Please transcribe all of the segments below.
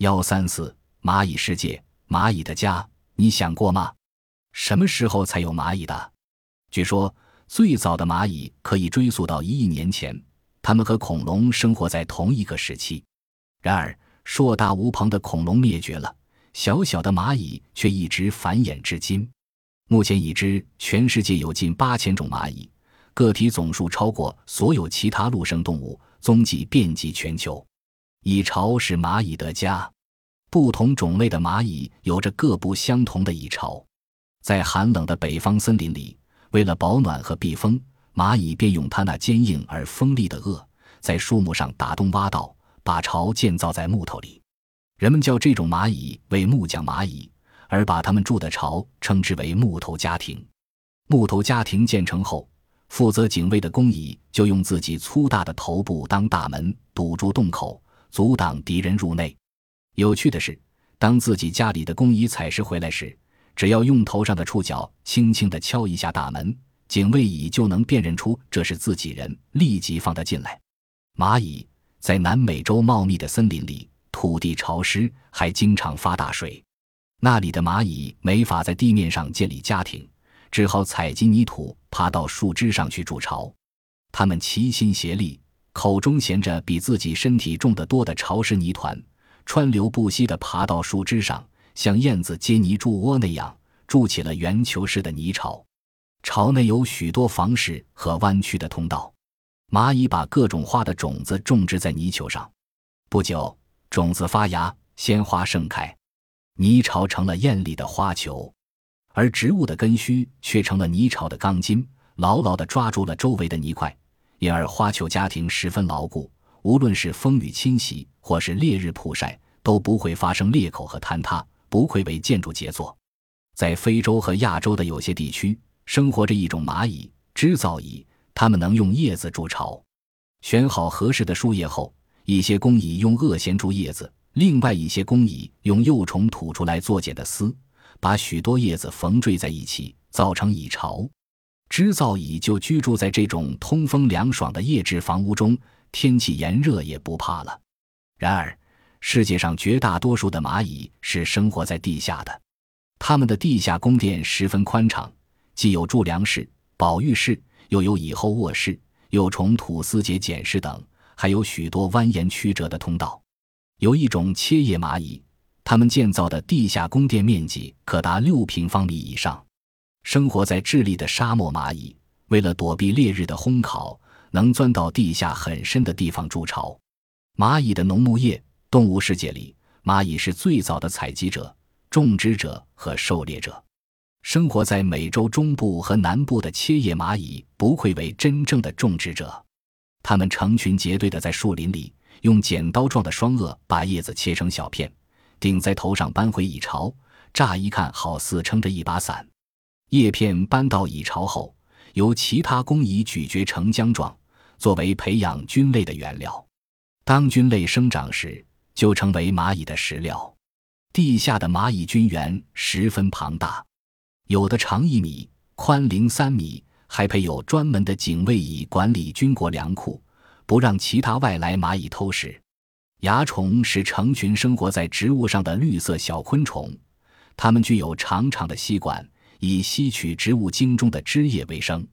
幺三四蚂蚁世界，蚂蚁的家，你想过吗？什么时候才有蚂蚁的？据说最早的蚂蚁可以追溯到一亿年前，它们和恐龙生活在同一个时期。然而，硕大无朋的恐龙灭绝了，小小的蚂蚁却一直繁衍至今。目前已知全世界有近八千种蚂蚁，个体总数超过所有其他陆生动物，踪迹遍及全球。蚁巢是蚂蚁的家，不同种类的蚂蚁有着各不相同的蚁巢。在寒冷的北方森林里，为了保暖和避风，蚂蚁便用它那坚硬而锋利的颚，在树木上打洞挖道，把巢建造在木头里。人们叫这种蚂蚁为木匠蚂蚁，而把它们筑的巢称之为木头家庭。木头家庭建成后，负责警卫的工蚁就用自己粗大的头部当大门，堵住洞口。阻挡敌人入内。有趣的是，当自己家里的工蚁采食回来时，只要用头上的触角轻轻地敲一下大门，警卫蚁就能辨认出这是自己人，立即放它进来。蚂蚁在南美洲茂密的森林里，土地潮湿，还经常发大水，那里的蚂蚁没法在地面上建立家庭，只好采集泥土，爬到树枝上去筑巢。它们齐心协力。口中衔着比自己身体重得多的潮湿泥团，川流不息地爬到树枝上，像燕子接泥筑窝那样筑起了圆球式的泥巢。巢内有许多房室和弯曲的通道。蚂蚁把各种花的种子种植在泥球上，不久，种子发芽，鲜花盛开，泥巢成了艳丽的花球，而植物的根须却成了泥巢的钢筋，牢牢地抓住了周围的泥块。因而，花球家庭十分牢固，无论是风雨侵袭，或是烈日曝晒，都不会发生裂口和坍塌，不愧为建筑杰作。在非洲和亚洲的有些地区，生活着一种蚂蚁——织造蚁，它们能用叶子筑巢。选好合适的树叶后，一些工蚁用萼衔住叶子，另外一些工蚁用幼虫吐出来作茧的丝，把许多叶子缝缀在一起，造成蚁巢。织造蚁就居住在这种通风凉爽的叶质房屋中，天气炎热也不怕了。然而，世界上绝大多数的蚂蚁是生活在地下的，它们的地下宫殿十分宽敞，既有贮粮室、保育室，又有蚁后卧室、幼虫吐丝结茧室等，还有许多蜿蜒曲折的通道。有一种切叶蚂蚁，它们建造的地下宫殿面积可达六平方米以上。生活在智利的沙漠蚂蚁，为了躲避烈日的烘烤，能钻到地下很深的地方筑巢。蚂蚁的农牧业，动物世界里，蚂蚁是最早的采集者、种植者和狩猎者。生活在美洲中部和南部的切叶蚂蚁，不愧为真正的种植者。它们成群结队地在树林里，用剪刀状的双颚把叶子切成小片，顶在头上搬回蚁巢。乍一看，好似撑着一把伞。叶片搬到蚁巢后，由其他工蚁咀嚼成浆状，作为培养菌类的原料。当菌类生长时，就成为蚂蚁的食料。地下的蚂蚁菌源十分庞大，有的长一米，宽零三米，还配有专门的警卫蚁管理军国粮库，不让其他外来蚂蚁偷食。蚜虫是成群生活在植物上的绿色小昆虫，它们具有长长的吸管。以吸取植物茎中的汁液为生，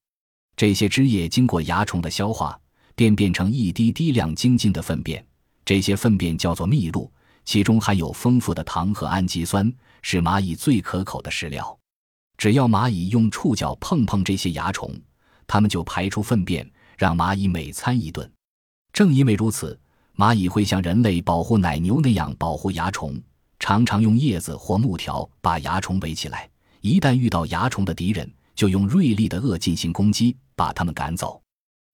这些汁液经过蚜虫的消化，便变成一滴滴亮晶晶的粪便。这些粪便叫做蜜露，其中含有丰富的糖和氨基酸，是蚂蚁最可口的食料。只要蚂蚁用触角碰碰这些蚜虫，它们就排出粪便，让蚂蚁每餐一顿。正因为如此，蚂蚁会像人类保护奶牛那样保护蚜虫，常常用叶子或木条把蚜虫围起来。一旦遇到蚜虫的敌人，就用锐利的颚进行攻击，把它们赶走。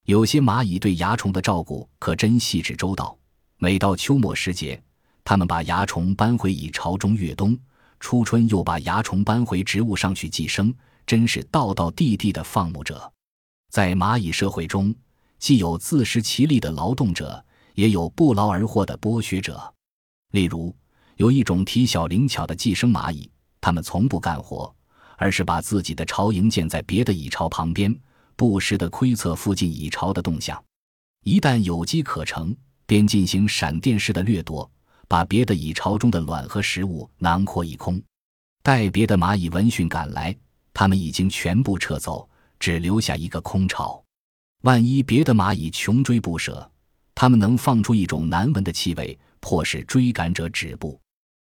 有些蚂蚁对蚜虫的照顾可真细致周到。每到秋末时节，它们把蚜虫搬回蚁巢中越冬；初春又把蚜虫搬回植物上去寄生，真是道道地地的放牧者。在蚂蚁社会中，既有自食其力的劳动者，也有不劳而获的剥削者。例如，有一种体小灵巧的寄生蚂蚁。它们从不干活，而是把自己的巢营建在别的蚁巢旁边，不时地窥测附近蚁巢的动向。一旦有机可乘，便进行闪电式的掠夺，把别的蚁巢中的卵和食物囊括一空。待别的蚂蚁闻讯赶来，它们已经全部撤走，只留下一个空巢。万一别的蚂蚁穷追不舍，它们能放出一种难闻的气味，迫使追赶者止步。